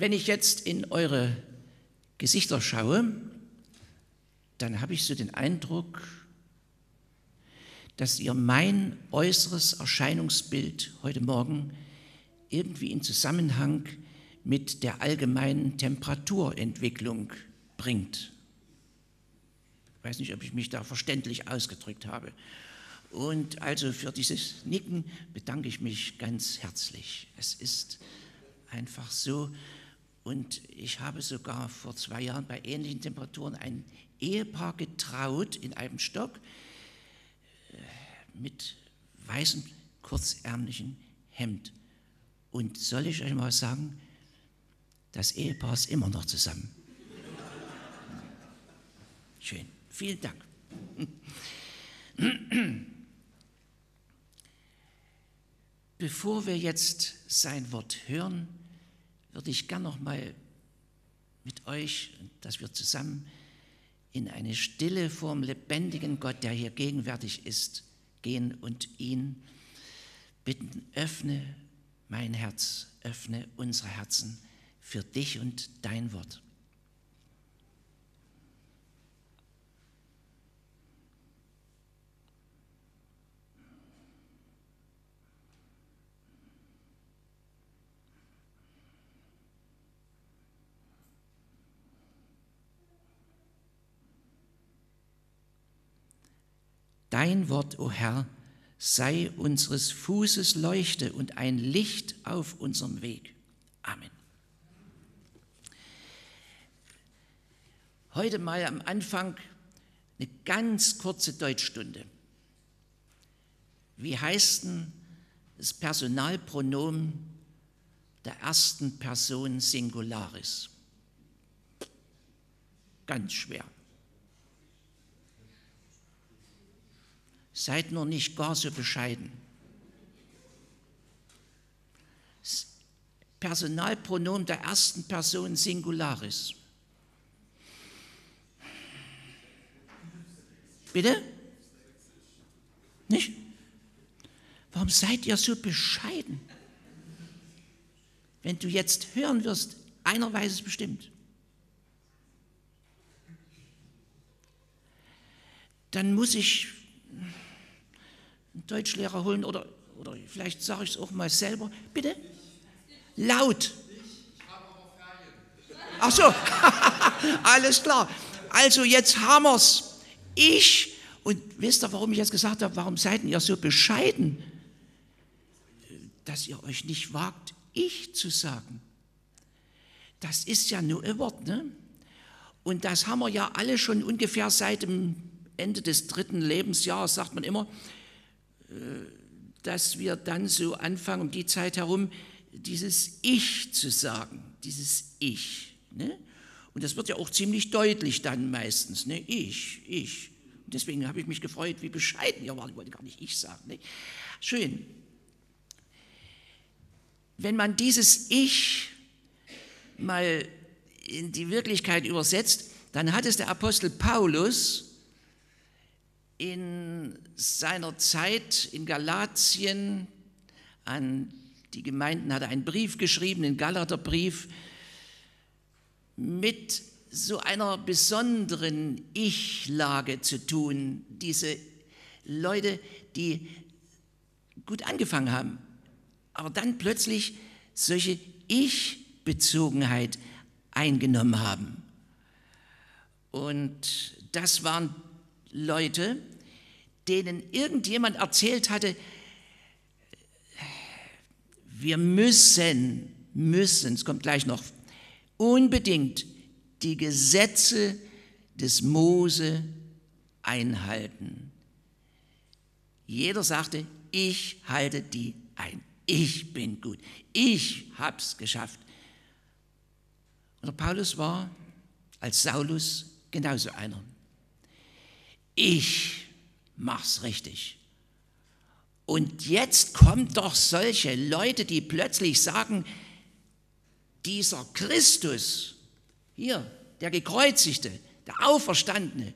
Wenn ich jetzt in eure Gesichter schaue, dann habe ich so den Eindruck, dass ihr mein äußeres Erscheinungsbild heute Morgen irgendwie in Zusammenhang mit der allgemeinen Temperaturentwicklung bringt. Ich weiß nicht, ob ich mich da verständlich ausgedrückt habe. Und also für dieses Nicken bedanke ich mich ganz herzlich. Es ist einfach so. Und ich habe sogar vor zwei Jahren bei ähnlichen Temperaturen ein Ehepaar getraut in einem Stock äh, mit weißem, kurzärmlichen Hemd. Und soll ich euch mal sagen, das Ehepaar ist immer noch zusammen. Schön, vielen Dank. Bevor wir jetzt sein Wort hören, würde ich gern noch mal mit euch, dass wir zusammen in eine Stille vor dem lebendigen Gott, der hier gegenwärtig ist, gehen und ihn bitten, öffne mein Herz, öffne unsere Herzen für dich und dein Wort. Dein Wort, o oh Herr, sei unseres Fußes Leuchte und ein Licht auf unserem Weg. Amen. Heute mal am Anfang eine ganz kurze Deutschstunde. Wie heißt denn das Personalpronomen der ersten Person Singularis? Ganz schwer. Seid nur nicht gar so bescheiden. Personalpronomen der ersten Person Singularis. Bitte? Nicht? Warum seid ihr so bescheiden? Wenn du jetzt hören wirst, einer weiß es bestimmt. Dann muss ich Deutschlehrer holen oder, oder vielleicht sage ich es auch mal selber. Bitte? Laut. Ach so, alles klar. Also jetzt haben wir es. Ich, und wisst ihr, warum ich jetzt gesagt habe, warum seid ihr so bescheiden, dass ihr euch nicht wagt, ich zu sagen? Das ist ja nur ein Wort, ne? Und das haben wir ja alle schon ungefähr seit dem Ende des dritten Lebensjahres, sagt man immer, dass wir dann so anfangen, um die Zeit herum, dieses Ich zu sagen, dieses Ich. Ne? Und das wird ja auch ziemlich deutlich dann meistens, ne? ich, ich. Und deswegen habe ich mich gefreut, wie bescheiden ihr wart, ich wollte gar nicht ich sagen. Ne? Schön. Wenn man dieses Ich mal in die Wirklichkeit übersetzt, dann hat es der Apostel Paulus in seiner Zeit in Galatien an die Gemeinden hat er einen Brief geschrieben, den Galaterbrief, mit so einer besonderen Ich-Lage zu tun. Diese Leute, die gut angefangen haben, aber dann plötzlich solche Ich-Bezogenheit eingenommen haben. Und das waren Leute, denen irgendjemand erzählt hatte, wir müssen, müssen, es kommt gleich noch, unbedingt die Gesetze des Mose einhalten. Jeder sagte, ich halte die ein. Ich bin gut. Ich hab's geschafft. Und Paulus war als Saulus genauso einer ich mach's richtig. Und jetzt kommen doch solche Leute, die plötzlich sagen, dieser Christus, hier, der gekreuzigte, der Auferstandene,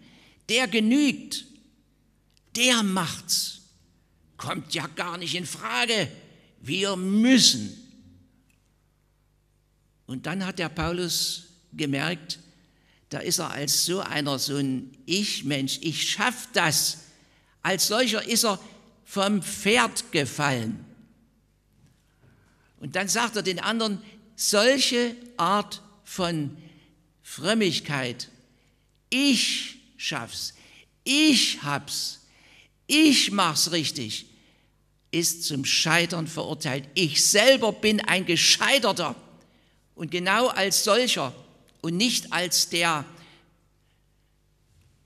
der genügt, der macht's. Kommt ja gar nicht in Frage. Wir müssen. Und dann hat der Paulus gemerkt, da ist er als so einer, so ein Ich-Mensch, ich schaff das. Als solcher ist er vom Pferd gefallen. Und dann sagt er den anderen, solche Art von Frömmigkeit, ich schaff's, ich hab's, ich mach's richtig, ist zum Scheitern verurteilt. Ich selber bin ein Gescheiterter und genau als solcher und nicht als der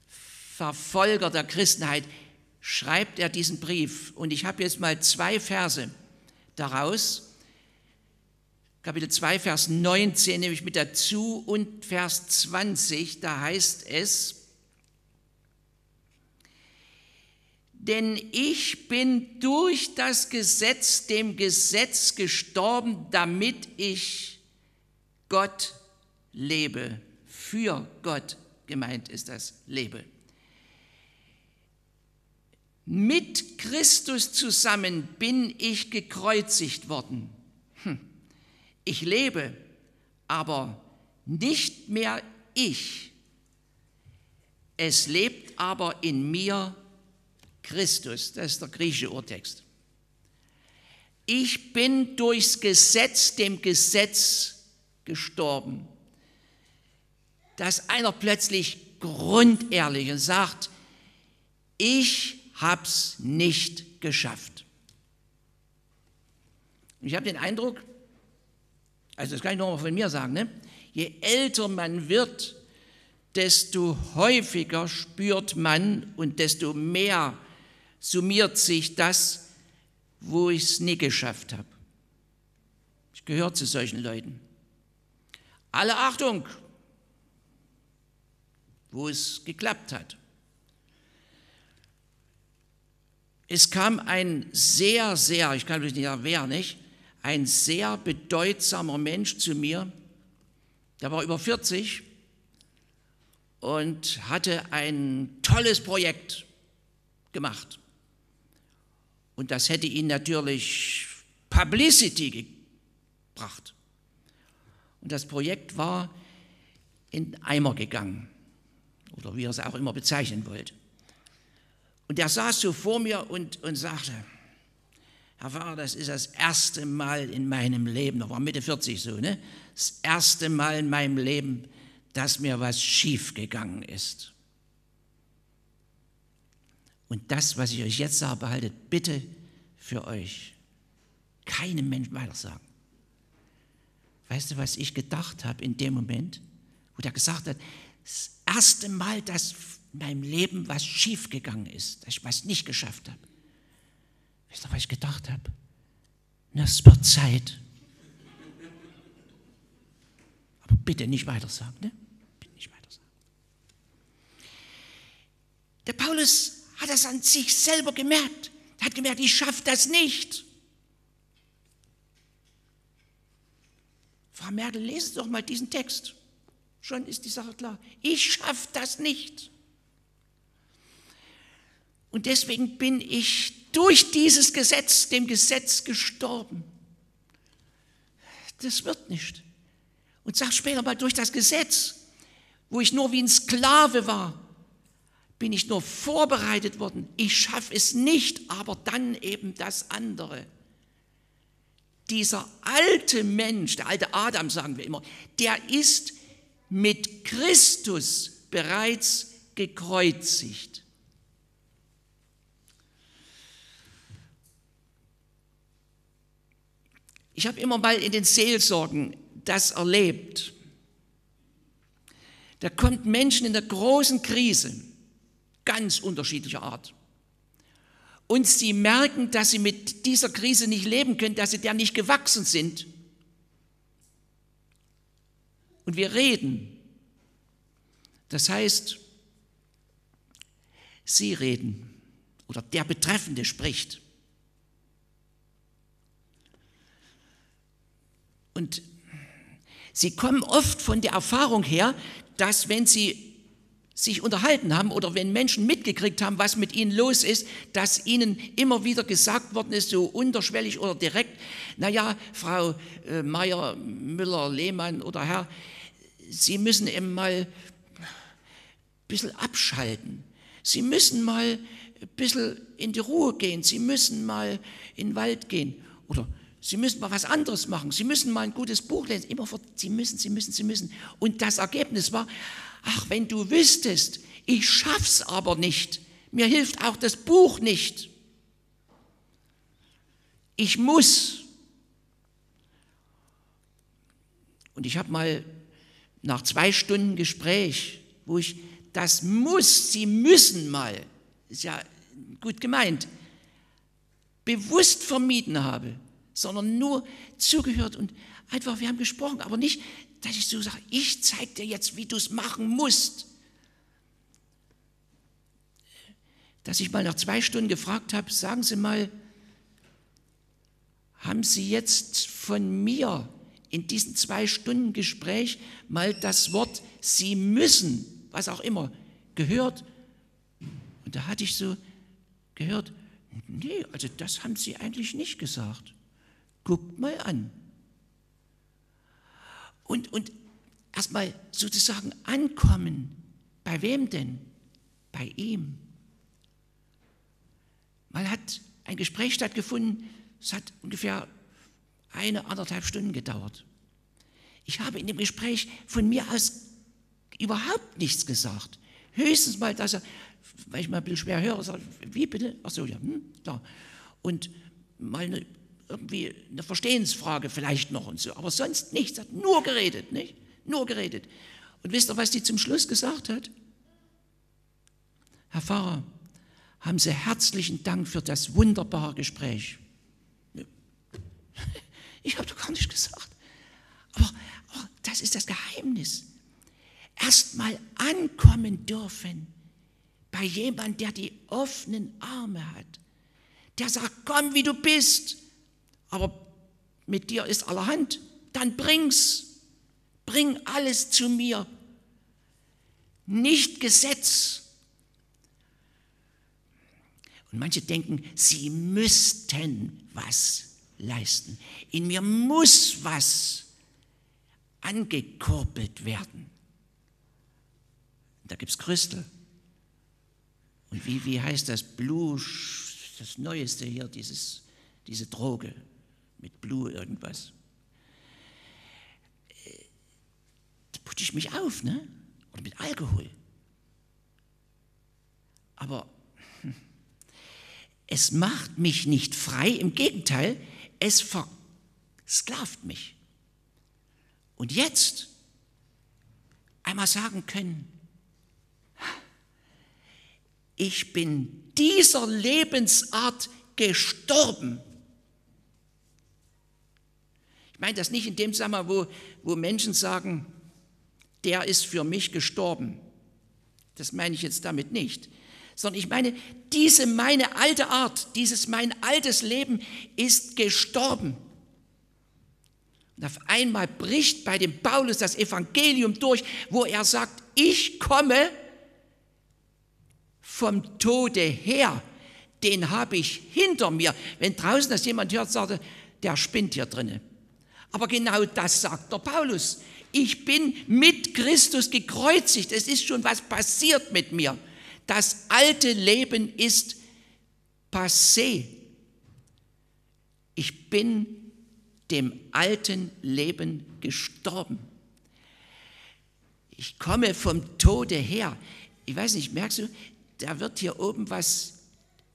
Verfolger der Christenheit schreibt er diesen Brief. Und ich habe jetzt mal zwei Verse daraus. Kapitel 2, Vers 19 nehme ich mit dazu und Vers 20, da heißt es, denn ich bin durch das Gesetz dem Gesetz gestorben, damit ich Gott lebe. Für Gott gemeint ist das Lebe. Mit Christus zusammen bin ich gekreuzigt worden. Hm. Ich lebe, aber nicht mehr ich. Es lebt aber in mir Christus. Das ist der griechische Urtext. Ich bin durchs Gesetz, dem Gesetz gestorben. Dass einer plötzlich grundehrlich und sagt, ich hab's nicht geschafft. Ich habe den Eindruck, also das kann ich nochmal von mir sagen, ne? je älter man wird, desto häufiger spürt man und desto mehr summiert sich das, wo ich es nie geschafft habe. Ich gehöre zu solchen Leuten. Alle Achtung, wo es geklappt hat. Es kam ein sehr, sehr, ich kann mich nicht sagen, wer nicht, ein sehr bedeutsamer Mensch zu mir, der war über 40 und hatte ein tolles Projekt gemacht. Und das hätte ihn natürlich Publicity gebracht. Und das Projekt war in Eimer gegangen, oder wie er es auch immer bezeichnen wollte. Und er saß so vor mir und, und sagte, Herr Pfarrer, das ist das erste Mal in meinem Leben, da war Mitte 40 so, ne? das erste Mal in meinem Leben, dass mir was schiefgegangen ist. Und das, was ich euch jetzt sage, behaltet bitte für euch. Keinem Menschen weiter sagen. Weißt du, was ich gedacht habe in dem Moment, wo der gesagt hat, das erste Mal, dass in meinem Leben was schiefgegangen ist, dass ich was nicht geschafft habe. Weißt du, was ich gedacht habe? Na, es wird Zeit. Aber bitte nicht weiter sagen, ne? Bitte nicht weiter sagen. Der Paulus hat das an sich selber gemerkt. Er hat gemerkt, ich schaffe das nicht. Frau Merkel, lesen Sie doch mal diesen Text. Schon ist die Sache klar. Ich schaffe das nicht. Und deswegen bin ich durch dieses Gesetz, dem Gesetz gestorben. Das wird nicht. Und sag später mal, durch das Gesetz, wo ich nur wie ein Sklave war, bin ich nur vorbereitet worden. Ich schaffe es nicht, aber dann eben das andere. Dieser alte Mensch, der alte Adam sagen wir immer, der ist mit Christus bereits gekreuzigt. Ich habe immer mal in den Seelsorgen das erlebt. Da kommt Menschen in der großen Krise ganz unterschiedlicher Art. Und sie merken, dass sie mit dieser Krise nicht leben können, dass sie der nicht gewachsen sind. Und wir reden. Das heißt, sie reden oder der Betreffende spricht. Und sie kommen oft von der Erfahrung her, dass wenn sie sich unterhalten haben oder wenn Menschen mitgekriegt haben, was mit ihnen los ist, dass ihnen immer wieder gesagt worden ist, so unterschwellig oder direkt, naja, Frau äh, Meier, Müller, Lehmann oder Herr, Sie müssen eben mal ein bisschen abschalten. Sie müssen mal ein bisschen in die Ruhe gehen. Sie müssen mal in den Wald gehen. Oder Sie müssen mal was anderes machen. Sie müssen mal ein gutes Buch lesen. Immerfort, Sie müssen, Sie müssen, Sie müssen. Und das Ergebnis war, ach, wenn du wüsstest, ich schaff's aber nicht. Mir hilft auch das Buch nicht. Ich muss. Und ich habe mal nach zwei Stunden Gespräch, wo ich das muss, Sie müssen mal, ist ja gut gemeint, bewusst vermieden habe, sondern nur zugehört und einfach, wir haben gesprochen, aber nicht, dass ich so sage, ich zeige dir jetzt, wie du es machen musst. Dass ich mal nach zwei Stunden gefragt habe, sagen Sie mal, haben Sie jetzt von mir in diesem zwei Stunden Gespräch mal das Wort Sie müssen, was auch immer, gehört? Und da hatte ich so gehört, nee, also das haben Sie eigentlich nicht gesagt. Guckt mal an. Und, und erstmal sozusagen ankommen. Bei wem denn? Bei ihm. Mal hat ein Gespräch stattgefunden, es hat ungefähr eine, anderthalb Stunden gedauert. Ich habe in dem Gespräch von mir aus überhaupt nichts gesagt. Höchstens mal, dass er, weil ich mal ein bisschen schwer höre, sagt, wie bitte? Ach so, ja, hm, da. Und mal eine irgendwie eine Verstehensfrage vielleicht noch und so, aber sonst nichts, hat nur geredet, nicht? Nur geredet. Und wisst ihr, was die zum Schluss gesagt hat? Herr Pfarrer, haben Sie herzlichen Dank für das wunderbare Gespräch. Ich habe doch gar nicht gesagt. Aber, aber das ist das Geheimnis. Erstmal ankommen dürfen bei jemandem, der die offenen Arme hat. Der sagt, komm, wie du bist aber mit dir ist allerhand, dann bring's. Bring alles zu mir. Nicht Gesetz. Und manche denken, sie müssten was leisten. In mir muss was angekurbelt werden. Da gibt es Christel. Und wie, wie heißt das? Blue, das Neueste hier, dieses, diese Droge mit Blue irgendwas. Da putsche ich mich auf, ne? Oder mit Alkohol. Aber hm, es macht mich nicht frei, im Gegenteil, es versklavt mich. Und jetzt einmal sagen können, ich bin dieser Lebensart gestorben. Ich meine das nicht in dem Zusammenhang, wo, wo Menschen sagen, der ist für mich gestorben. Das meine ich jetzt damit nicht. Sondern ich meine, diese meine alte Art, dieses mein altes Leben ist gestorben. Und auf einmal bricht bei dem Paulus das Evangelium durch, wo er sagt, ich komme vom Tode her, den habe ich hinter mir. Wenn draußen das jemand hört, sagt er, der spinnt hier drinnen. Aber genau das sagt der Paulus. Ich bin mit Christus gekreuzigt. Es ist schon was passiert mit mir. Das alte Leben ist passé. Ich bin dem alten Leben gestorben. Ich komme vom Tode her. Ich weiß nicht, merkst du, da wird hier oben was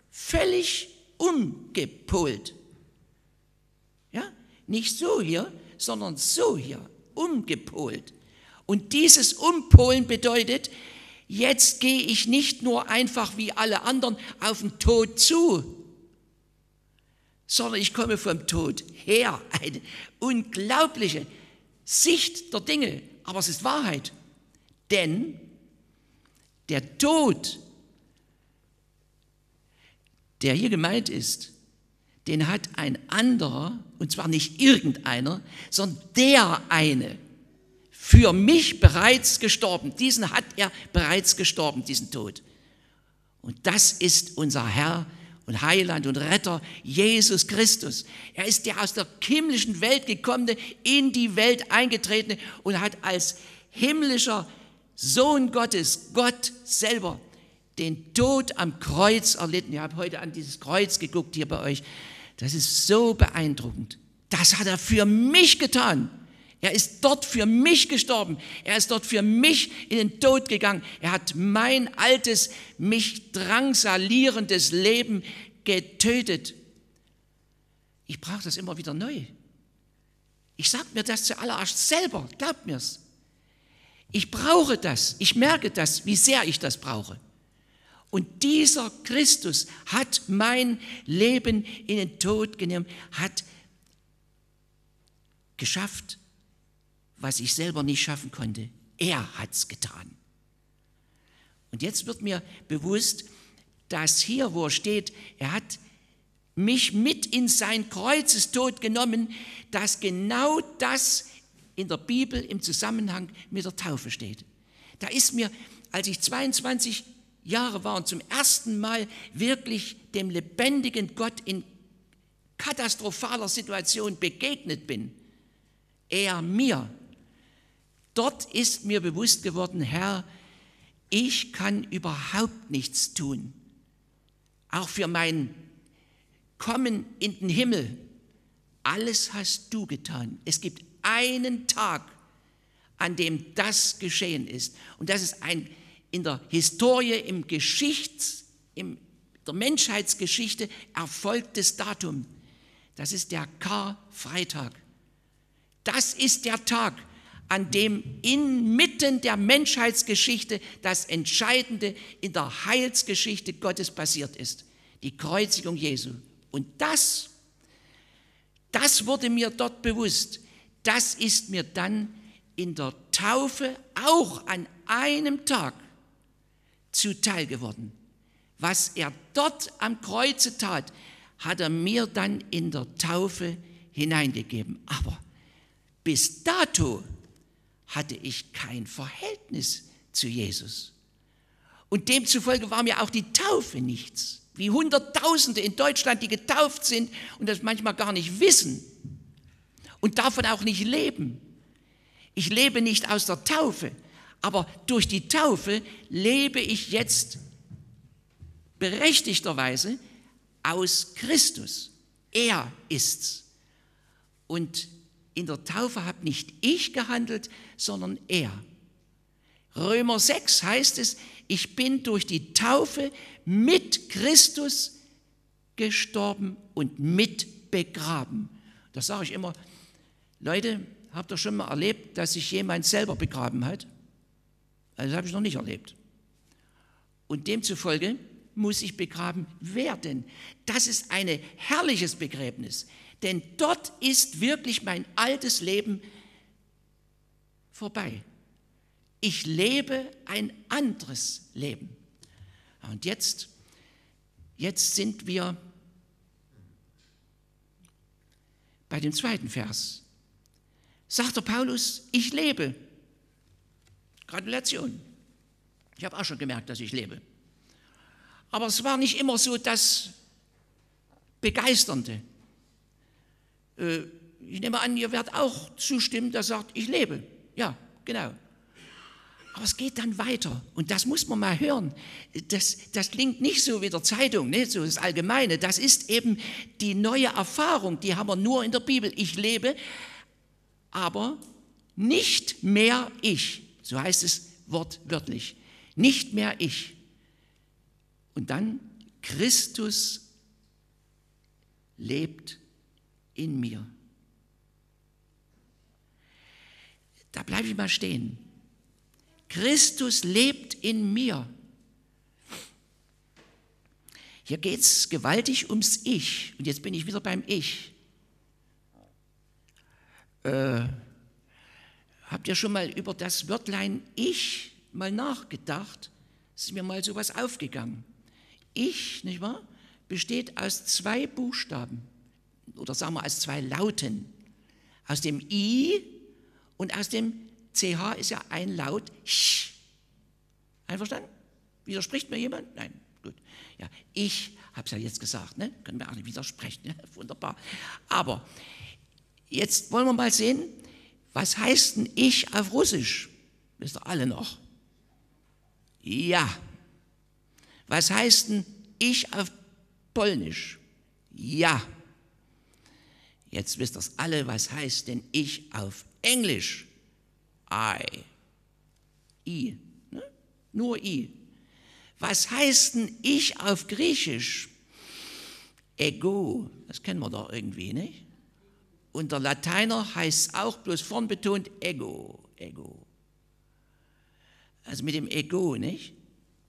völlig umgepolt. Nicht so hier, sondern so hier, umgepolt. Und dieses Umpolen bedeutet, jetzt gehe ich nicht nur einfach wie alle anderen auf den Tod zu, sondern ich komme vom Tod her. Eine unglaubliche Sicht der Dinge, aber es ist Wahrheit. Denn der Tod, der hier gemeint ist, den hat ein anderer, und zwar nicht irgendeiner, sondern der eine für mich bereits gestorben. Diesen hat er bereits gestorben, diesen Tod. Und das ist unser Herr und Heiland und Retter, Jesus Christus. Er ist der aus der himmlischen Welt gekommene, in die Welt eingetretene und hat als himmlischer Sohn Gottes, Gott selber, den Tod am Kreuz erlitten. Ihr habt heute an dieses Kreuz geguckt hier bei euch. Das ist so beeindruckend. Das hat er für mich getan. Er ist dort für mich gestorben. Er ist dort für mich in den Tod gegangen. Er hat mein altes, mich drangsalierendes Leben getötet. Ich brauche das immer wieder neu. Ich sage mir das zuallererst selber, glaubt mir's. Ich brauche das, ich merke das, wie sehr ich das brauche. Und dieser Christus hat mein Leben in den Tod genommen, hat geschafft, was ich selber nicht schaffen konnte. Er hat es getan. Und jetzt wird mir bewusst, dass hier, wo er steht, er hat mich mit in sein Kreuzestod genommen, dass genau das in der Bibel im Zusammenhang mit der Taufe steht. Da ist mir, als ich 22 Jahre war und zum ersten Mal wirklich dem lebendigen Gott in katastrophaler Situation begegnet bin, er mir Dort ist mir bewusst geworden, Herr, ich kann überhaupt nichts tun. Auch für mein Kommen in den Himmel. Alles hast du getan. Es gibt einen Tag, an dem das geschehen ist. Und das ist ein in der Historie, im Geschichts, in der Menschheitsgeschichte erfolgtes Datum. Das ist der Karfreitag. Das ist der Tag, an dem inmitten der Menschheitsgeschichte das Entscheidende in der Heilsgeschichte Gottes passiert ist. Die Kreuzigung Jesu. Und das, das wurde mir dort bewusst. Das ist mir dann in der Taufe auch an einem Tag zuteil geworden. Was er dort am Kreuze tat, hat er mir dann in der Taufe hineingegeben. Aber bis dato hatte ich kein Verhältnis zu Jesus. Und demzufolge war mir auch die Taufe nichts. Wie Hunderttausende in Deutschland, die getauft sind und das manchmal gar nicht wissen und davon auch nicht leben. Ich lebe nicht aus der Taufe, aber durch die Taufe lebe ich jetzt berechtigterweise aus Christus. Er ist's. Und in der Taufe habe nicht ich gehandelt, sondern er. Römer 6 heißt es, ich bin durch die Taufe mit Christus gestorben und mit begraben. Das sage ich immer, Leute, habt ihr schon mal erlebt, dass sich jemand selber begraben hat? Also das habe ich noch nicht erlebt. Und demzufolge muss ich begraben werden. Das ist ein herrliches Begräbnis. Denn dort ist wirklich mein altes Leben vorbei. Ich lebe ein anderes Leben. Und jetzt, jetzt sind wir bei dem zweiten Vers. Sagt der Paulus, ich lebe. Gratulation. Ich habe auch schon gemerkt, dass ich lebe. Aber es war nicht immer so das Begeisternde. Äh, ich nehme an, ihr werdet auch zustimmen, der sagt, ich lebe. Ja, genau. Aber es geht dann weiter und das muss man mal hören. Das, das klingt nicht so wie der Zeitung, ne? so das Allgemeine. Das ist eben die neue Erfahrung, die haben wir nur in der Bibel. Ich lebe, aber nicht mehr ich. So heißt es wortwörtlich. Nicht mehr ich. Und dann Christus lebt in mir. Da bleibe ich mal stehen. Christus lebt in mir. Hier geht es gewaltig ums Ich. Und jetzt bin ich wieder beim Ich. Äh, habt ihr schon mal über das Wörtlein Ich mal nachgedacht? Ist mir mal so was aufgegangen. Ich, nicht wahr, besteht aus zwei Buchstaben oder sagen wir aus zwei Lauten, aus dem I und aus dem CH ist ja ein Laut. Sch. Einverstanden? Widerspricht mir jemand? Nein, gut. Ja, ich habe es ja jetzt gesagt, ne? können wir auch nicht widersprechen. Ne? Wunderbar. Aber jetzt wollen wir mal sehen, was heißt denn ich auf Russisch? Wisst ihr alle noch? Ja. Was heißt denn ich auf Polnisch? Ja. Jetzt wisst ihr alle, was heißt denn ich auf Englisch? I. I. Ne? Nur I. Was heißt denn ich auf Griechisch? Ego. Das kennen wir doch irgendwie, nicht? Und der Lateiner heißt es auch bloß vorn betont Ego. Ego. Also mit dem Ego, nicht?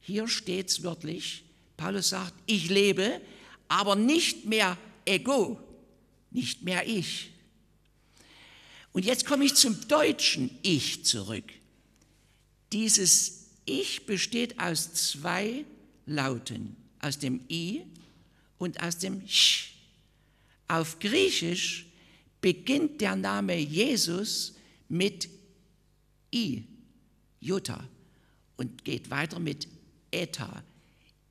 Hier steht es wörtlich, Paulus sagt, ich lebe, aber nicht mehr Ego, nicht mehr ich. Und jetzt komme ich zum deutschen Ich zurück. Dieses Ich besteht aus zwei Lauten, aus dem I und aus dem Sch. Auf Griechisch beginnt der Name Jesus mit I, Jota, und geht weiter mit Eta,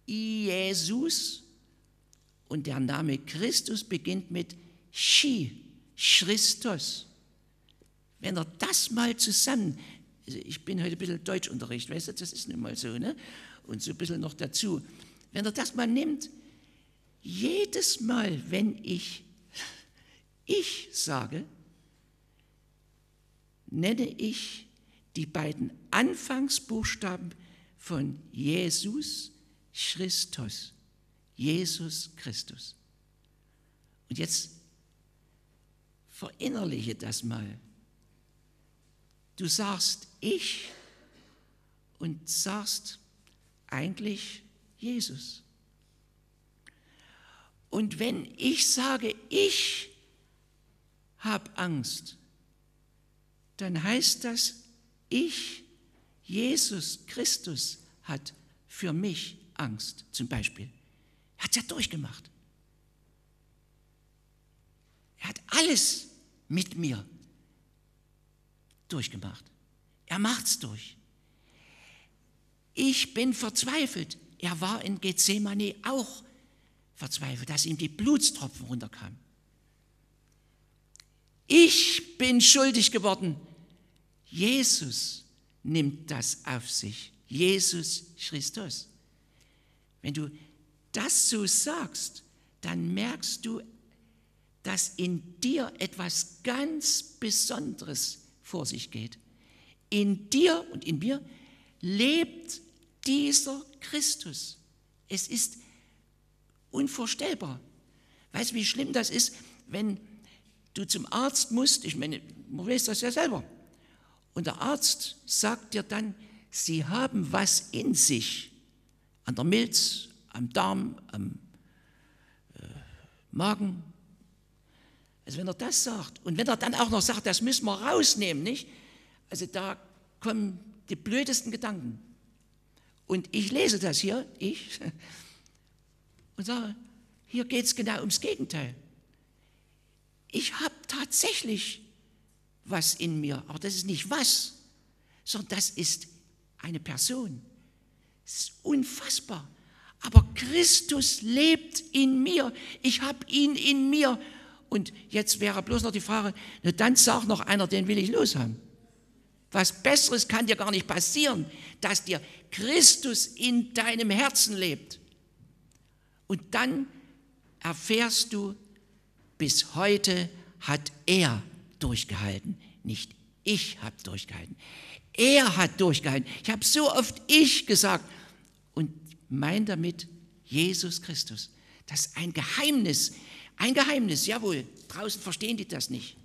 Jesus, und der Name Christus beginnt mit Chi, Christus. Wenn er das mal zusammen, also ich bin heute ein bisschen Deutschunterricht, weißt du, das ist nun mal so, ne? Und so ein bisschen noch dazu. Wenn er das mal nimmt, jedes Mal, wenn ich ich sage, nenne ich die beiden Anfangsbuchstaben von Jesus Christus. Jesus Christus. Und jetzt verinnerliche das mal. Du sagst ich und sagst eigentlich Jesus. Und wenn ich sage, ich habe Angst, dann heißt das, ich, Jesus Christus, hat für mich Angst, zum Beispiel. Er hat es ja durchgemacht. Er hat alles mit mir durchgemacht. Er macht es durch. Ich bin verzweifelt. Er war in Gethsemane auch verzweifelt, dass ihm die Blutstropfen runterkamen. Ich bin schuldig geworden. Jesus nimmt das auf sich. Jesus Christus. Wenn du das so sagst, dann merkst du, dass in dir etwas ganz Besonderes vor sich geht. In dir und in mir lebt dieser Christus. Es ist unvorstellbar. Weißt du, wie schlimm das ist, wenn du zum Arzt musst? Ich meine, man weiß das ja selber. Und der Arzt sagt dir dann, sie haben was in sich, an der Milz, am Darm, am äh, Magen. Also wenn er das sagt und wenn er dann auch noch sagt, das müssen wir rausnehmen, nicht? Also da kommen die blödesten Gedanken. Und ich lese das hier, ich, und sage, hier geht es genau ums Gegenteil. Ich habe tatsächlich was in mir, aber das ist nicht was, sondern das ist eine Person. Es ist unfassbar. Aber Christus lebt in mir. Ich habe ihn in mir. Und jetzt wäre bloß noch die Frage, na dann sagt noch einer, den will ich loshaben. Was Besseres kann dir gar nicht passieren, dass dir Christus in deinem Herzen lebt. Und dann erfährst du, bis heute hat er durchgehalten, nicht ich habe durchgehalten. Er hat durchgehalten. Ich habe so oft ich gesagt und mein damit Jesus Christus. Das ist ein Geheimnis, ein Geheimnis, jawohl. Draußen verstehen die das nicht.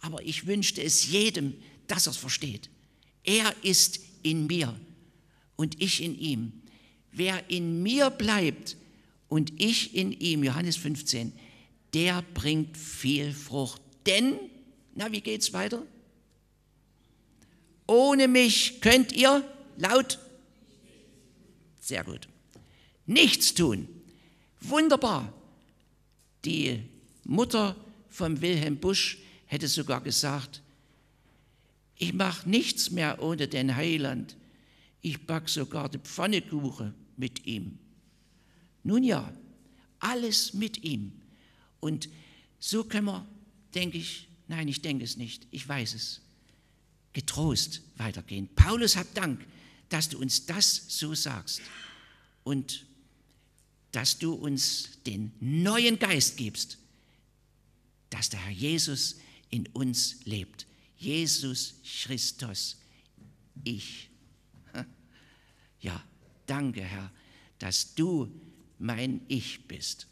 Aber ich wünschte es jedem, dass er es versteht. Er ist in mir und ich in ihm. Wer in mir bleibt und ich in ihm, Johannes 15, der bringt viel Frucht. Denn, na, wie geht's weiter? Ohne mich könnt ihr laut, sehr gut, nichts tun. Wunderbar. Die Mutter von Wilhelm Busch hätte sogar gesagt, Ich mache nichts mehr ohne den Heiland. Ich back sogar die Pfannekuchen mit ihm. Nun ja, alles mit ihm. Und so können wir, denke ich, nein, ich denke es nicht, ich weiß es, getrost weitergehen. Paulus hat Dank, dass du uns das so sagst und dass du uns den neuen Geist gibst, dass der Herr Jesus in uns lebt. Jesus Christus, ich. Ja, danke Herr, dass du mein Ich bist.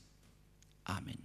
Amen.